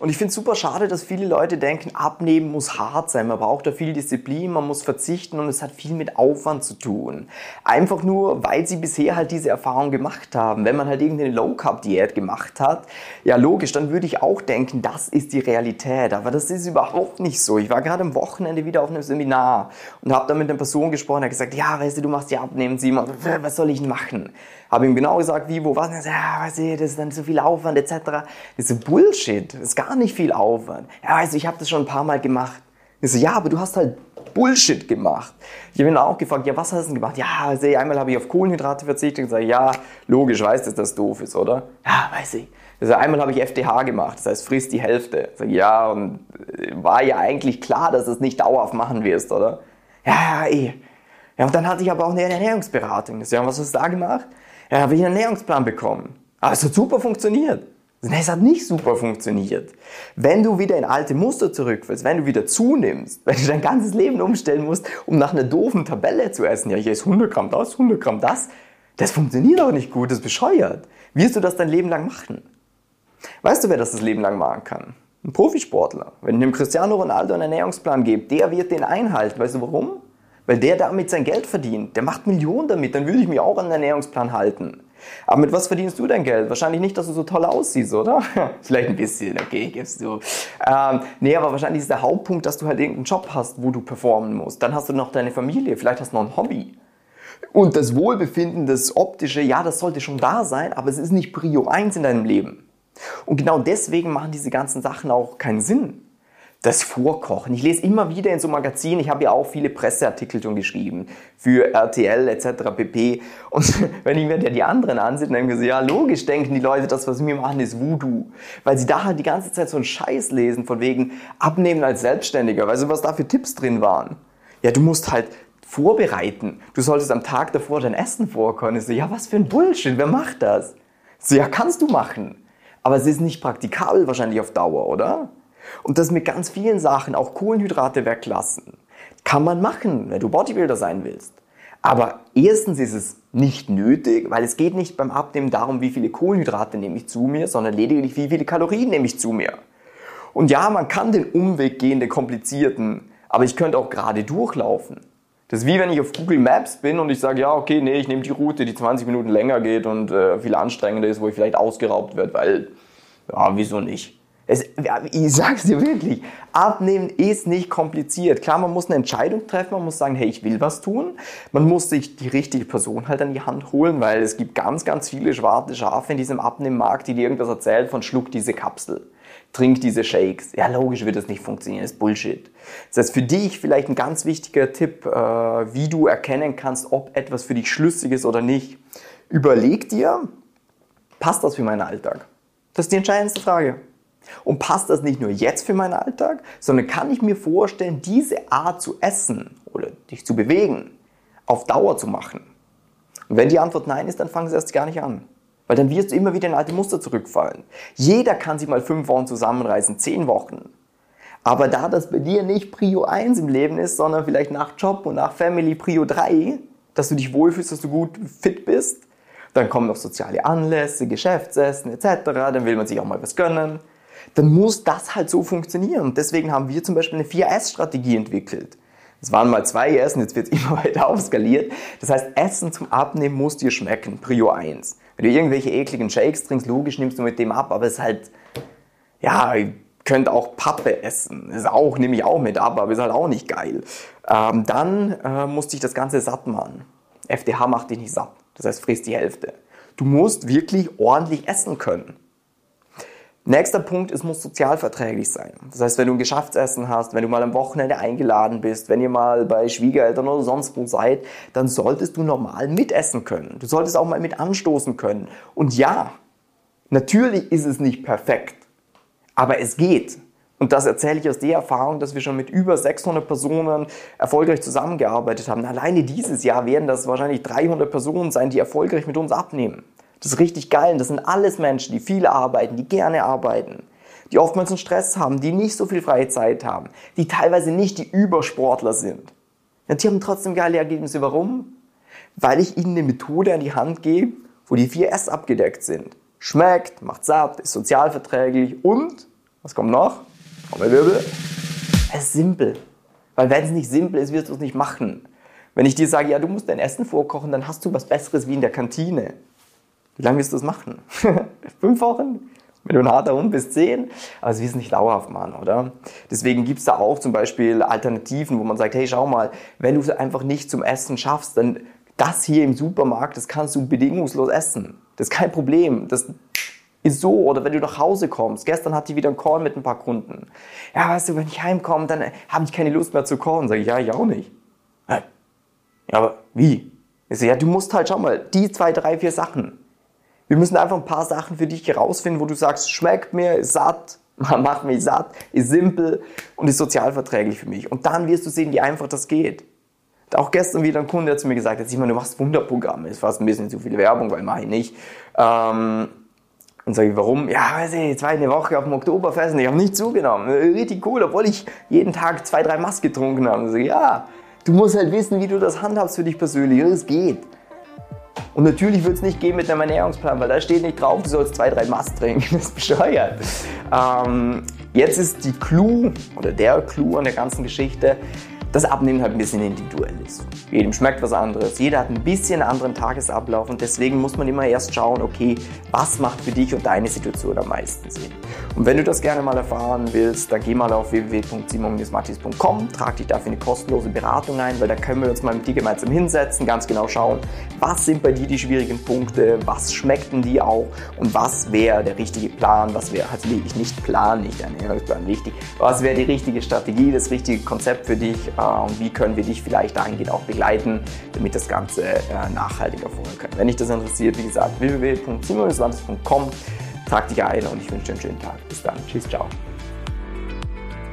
Und ich finde es super schade, dass viele Leute denken, abnehmen muss hart sein. Man braucht da viel Disziplin, man muss verzichten und es hat viel mit Aufwand zu tun. Einfach nur, weil sie bisher halt diese Erfahrung gemacht haben. Wenn man halt irgendeine Low-Carb-Diät gemacht hat, ja logisch, dann würde ich auch denken, das ist die Realität. Aber das ist überhaupt nicht so. Ich war gerade am Wochenende wieder auf einem Seminar und habe da mit einer Person gesprochen, der hat gesagt, ja, weißt du, du machst ja abnehmen, Simon, was soll ich machen? Habe ihm genau gesagt, wie, wo, was. Und er sagt, ja, weißt du, das ist dann so viel Aufwand etc. Das ist Bullshit. Das ist gar nicht viel Aufwand. Ja, du, ich habe das schon ein paar Mal gemacht. Ich so, ja, aber du hast halt Bullshit gemacht. Ich habe ihn auch gefragt, ja, was hast du denn gemacht? Ja, also einmal habe ich auf Kohlenhydrate verzichtet und gesagt, ja, logisch, weißt du, dass das doof ist, oder? Ja, weiß ich. Also einmal habe ich FDH gemacht, das heißt, frisst die Hälfte. Sag, ja, und war ja eigentlich klar, dass du es nicht dauerhaft machen wirst, oder? Ja, ja, eh. Ja, und dann hatte ich aber auch eine Ernährungsberatung. Ja, was hast du da gemacht? Ja, habe ich einen Ernährungsplan bekommen. Aber es hat super funktioniert. Es hat nicht super funktioniert. Wenn du wieder in alte Muster zurückfällst, wenn du wieder zunimmst, wenn du dein ganzes Leben umstellen musst, um nach einer doofen Tabelle zu essen, ja, ich esse 100 Gramm das, 100 Gramm das, das funktioniert auch nicht gut, das ist bescheuert. Wirst du das dein Leben lang machen? Weißt du, wer das das Leben lang machen kann? Ein Profisportler. Wenn ich dem Cristiano Ronaldo einen Ernährungsplan gebe, der wird den einhalten. Weißt du warum? Weil der damit sein Geld verdient. Der macht Millionen damit. Dann würde ich mich auch an den Ernährungsplan halten. Aber mit was verdienst du dein Geld? Wahrscheinlich nicht, dass du so toll aussiehst, oder? Vielleicht ein bisschen, okay, gibst du. Ähm, nee, aber wahrscheinlich ist der Hauptpunkt, dass du halt irgendeinen Job hast, wo du performen musst. Dann hast du noch deine Familie, vielleicht hast du noch ein Hobby. Und das Wohlbefinden, das Optische, ja, das sollte schon da sein, aber es ist nicht Prio 1 in deinem Leben. Und genau deswegen machen diese ganzen Sachen auch keinen Sinn das Vorkochen. Ich lese immer wieder in so Magazinen, ich habe ja auch viele Presseartikel schon geschrieben für RTL etc. pp. Und wenn ich mir die anderen ansehe, dann denke ich so, ja logisch denken die Leute, das was wir machen ist Voodoo. Weil sie da halt die ganze Zeit so einen Scheiß lesen von wegen Abnehmen als Selbstständiger. Weißt du, was da für Tipps drin waren? Ja, du musst halt vorbereiten. Du solltest am Tag davor dein Essen vorkochen. Ich so, ja was für ein Bullshit, wer macht das? So, ja kannst du machen. Aber es ist nicht praktikabel wahrscheinlich auf Dauer, oder? Und das mit ganz vielen Sachen, auch Kohlenhydrate weglassen, kann man machen, wenn du Bodybuilder sein willst. Aber erstens ist es nicht nötig, weil es geht nicht beim Abnehmen darum, wie viele Kohlenhydrate nehme ich zu mir, sondern lediglich, wie viele Kalorien nehme ich zu mir. Und ja, man kann den Umweg gehen, den komplizierten, aber ich könnte auch gerade durchlaufen. Das ist wie wenn ich auf Google Maps bin und ich sage, ja, okay, nee, ich nehme die Route, die 20 Minuten länger geht und äh, viel anstrengender ist, wo ich vielleicht ausgeraubt werde, weil, ja, wieso nicht? Es, ich sag's dir wirklich, abnehmen ist nicht kompliziert. Klar, man muss eine Entscheidung treffen, man muss sagen, hey, ich will was tun. Man muss sich die richtige Person halt an die Hand holen, weil es gibt ganz, ganz viele schwarze Schafe in diesem Abnehmmarkt, die dir irgendwas erzählen von schluck diese Kapsel, trink diese Shakes. Ja, logisch wird das nicht funktionieren, das ist Bullshit. Das heißt, für dich vielleicht ein ganz wichtiger Tipp, äh, wie du erkennen kannst, ob etwas für dich schlüssig ist oder nicht. Überleg dir, passt das für meinen Alltag? Das ist die entscheidendste Frage. Und passt das nicht nur jetzt für meinen Alltag, sondern kann ich mir vorstellen, diese Art zu essen oder dich zu bewegen, auf Dauer zu machen? Und wenn die Antwort nein ist, dann fangen sie erst gar nicht an. Weil dann wirst du immer wieder in alte Muster zurückfallen. Jeder kann sich mal fünf Wochen zusammenreißen, zehn Wochen. Aber da das bei dir nicht Prio 1 im Leben ist, sondern vielleicht nach Job und nach Family Prio 3, dass du dich wohlfühlst, dass du gut fit bist, dann kommen noch soziale Anlässe, Geschäftsessen etc., dann will man sich auch mal was gönnen dann muss das halt so funktionieren. Und deswegen haben wir zum Beispiel eine 4S-Strategie entwickelt. Es waren mal zwei Essen, jetzt wird es immer weiter aufskaliert. Das heißt, Essen zum Abnehmen muss dir schmecken, Prio 1. Wenn du irgendwelche ekligen Shakes trinkst, logisch nimmst du mit dem ab, aber es ist halt, ja, ihr könnt auch Pappe essen. Das auch, nehme ich auch mit ab, aber ist halt auch nicht geil. Ähm, dann äh, musst dich das Ganze satt machen. FDH macht dich nicht satt. Das heißt, frisst die Hälfte. Du musst wirklich ordentlich essen können. Nächster Punkt, es muss sozialverträglich sein. Das heißt, wenn du ein Geschäftsessen hast, wenn du mal am Wochenende eingeladen bist, wenn ihr mal bei Schwiegereltern oder sonst wo seid, dann solltest du normal mitessen können. Du solltest auch mal mit anstoßen können. Und ja, natürlich ist es nicht perfekt. Aber es geht. Und das erzähle ich aus der Erfahrung, dass wir schon mit über 600 Personen erfolgreich zusammengearbeitet haben. Alleine dieses Jahr werden das wahrscheinlich 300 Personen sein, die erfolgreich mit uns abnehmen. Das ist richtig geil. Das sind alles Menschen, die viel arbeiten, die gerne arbeiten, die oftmals einen Stress haben, die nicht so viel freie Zeit haben, die teilweise nicht die Übersportler sind. Und die haben trotzdem geile Ergebnisse. Warum? Weil ich ihnen eine Methode an die Hand gebe, wo die vier S abgedeckt sind. Schmeckt, macht satt, ist sozialverträglich und, was kommt noch? Trommelwirbel. Es ist simpel. Weil wenn es nicht simpel ist, wirst du es nicht machen. Wenn ich dir sage, ja, du musst dein Essen vorkochen, dann hast du was Besseres wie in der Kantine. Wie lange wirst du das machen? Fünf Wochen? Wenn du ein harter Hund bist, zehn. Aber es wirst nicht dauerhaft machen, oder? Deswegen gibt es da auch zum Beispiel Alternativen, wo man sagt, hey, schau mal, wenn du es einfach nicht zum Essen schaffst, dann das hier im Supermarkt, das kannst du bedingungslos essen. Das ist kein Problem. Das ist so, oder wenn du nach Hause kommst. Gestern hatte ich wieder einen Call mit ein paar Kunden. Ja, weißt du, wenn ich heimkomme, dann habe ich keine Lust mehr zu callen. Sag ich, ja, ich auch nicht. Ja, aber wie? Ich so, ja, du musst halt, schau mal, die zwei, drei, vier Sachen. Wir müssen einfach ein paar Sachen für dich herausfinden, wo du sagst, schmeckt mir, ist satt, macht mich satt, ist simpel und ist sozialverträglich für mich. Und dann wirst du sehen, wie einfach das geht. Auch gestern wieder ein Kunde hat zu mir gesagt, jetzt ich meine, du machst Wunderprogramme, ist fast ein bisschen zu viel Werbung, weil mache ich nicht. Ähm, und sage ich, warum? Ja, weiß ich, jetzt war ich eine Woche auf dem Oktoberfest und ich habe nicht zugenommen. Richtig cool, obwohl ich jeden Tag zwei, drei Mass getrunken habe. Und sage, ja, du musst halt wissen, wie du das handhabst für dich persönlich. Und es geht. Und natürlich wird es nicht gehen mit einem Ernährungsplan, weil da steht nicht drauf, du sollst zwei, drei Mast trinken. Das ist bescheuert. Ähm, jetzt ist die Clou oder der Clou an der ganzen Geschichte, das Abnehmen halt ein bisschen individuell ist. Jedem schmeckt was anderes, jeder hat ein bisschen einen anderen Tagesablauf und deswegen muss man immer erst schauen, okay, was macht für dich und deine Situation am meisten Sinn. Und wenn du das gerne mal erfahren willst, dann geh mal auf www.simon-mattis.com, trag dich dafür eine kostenlose Beratung ein, weil da können wir uns mal mit dir gemeinsam hinsetzen, ganz genau schauen, was sind bei dir die schwierigen Punkte, was schmeckt denn die auch und was wäre der richtige Plan, was wäre, also ich nicht Plan, nicht Ernährungsplan, wichtig, was wäre die richtige Strategie, das richtige Konzept für dich und wie können wir dich vielleicht dahingehend auch begleiten, damit das Ganze äh, nachhaltig erfolgen kann. Wenn dich das interessiert, wie gesagt, www.simon-mattis.com Trag dich ein und ich wünsche dir einen schönen Tag. Bis dann. Tschüss, ciao.